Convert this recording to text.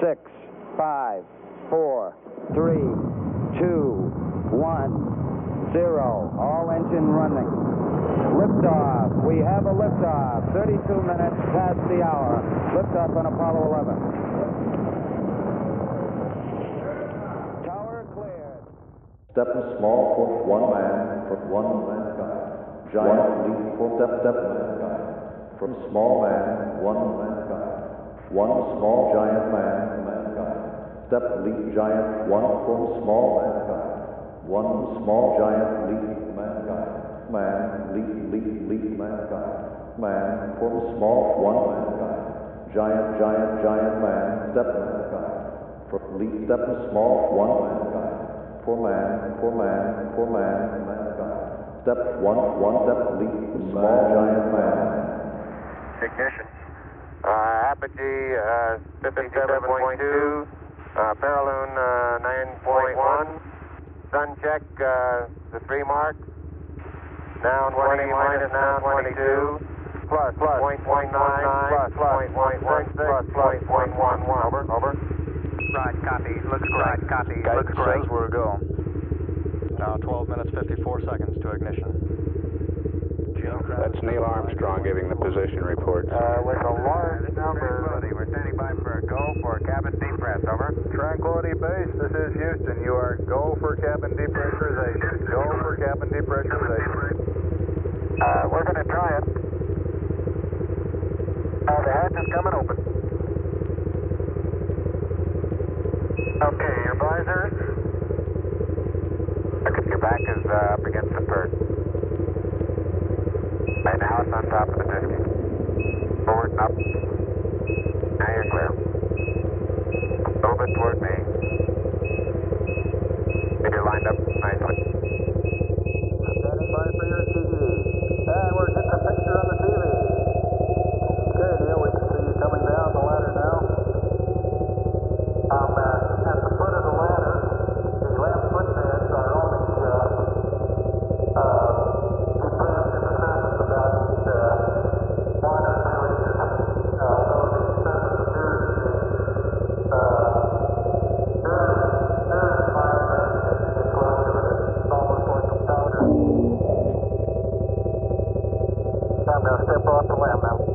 six, five, four, three, two, one, zero. All engine running. Liftoff. We have a liftoff. 32 minutes past the hour. Liftoff on Apollo 11. Tower cleared. Step small for one man, for one mankind. Giant leap for step, step mankind. From small man, one mankind. One small giant man, mankind. Step leap giant, one from small mankind. One small giant leap mankind. Man, leap, leap, leap mankind. Man, from small, one mankind. Giant, giant, giant man, step mankind. For leap, step small, one mankind. For man, for man, for man, mankind. Step one, one step leap, small giant man. Ignition. Uh, Apogee uh, 57.2, uh, perilune uh, 9.1. Sun check uh, the three mark. Now 20 minus now 22. Plus, plus, point one nine, plus, point one one six, plus, point one one one. Over, over. Right, copy. Looks correct. Copy. Guidance Looks great. says we're go. Now 12 minutes 54 seconds to ignition. That's Neil Armstrong giving the position report. Uh, with a large This is Houston. You are go for cabin depressurization. Go for cabin depressurization. Uh, we're going to try it. Uh, the hatch is coming open. Okay, your visors. Okay, your back is uh, up against the bird. And now it's on top of the disk. Forward and up. Now you're clear. Over toward me. now. Step off the LM now.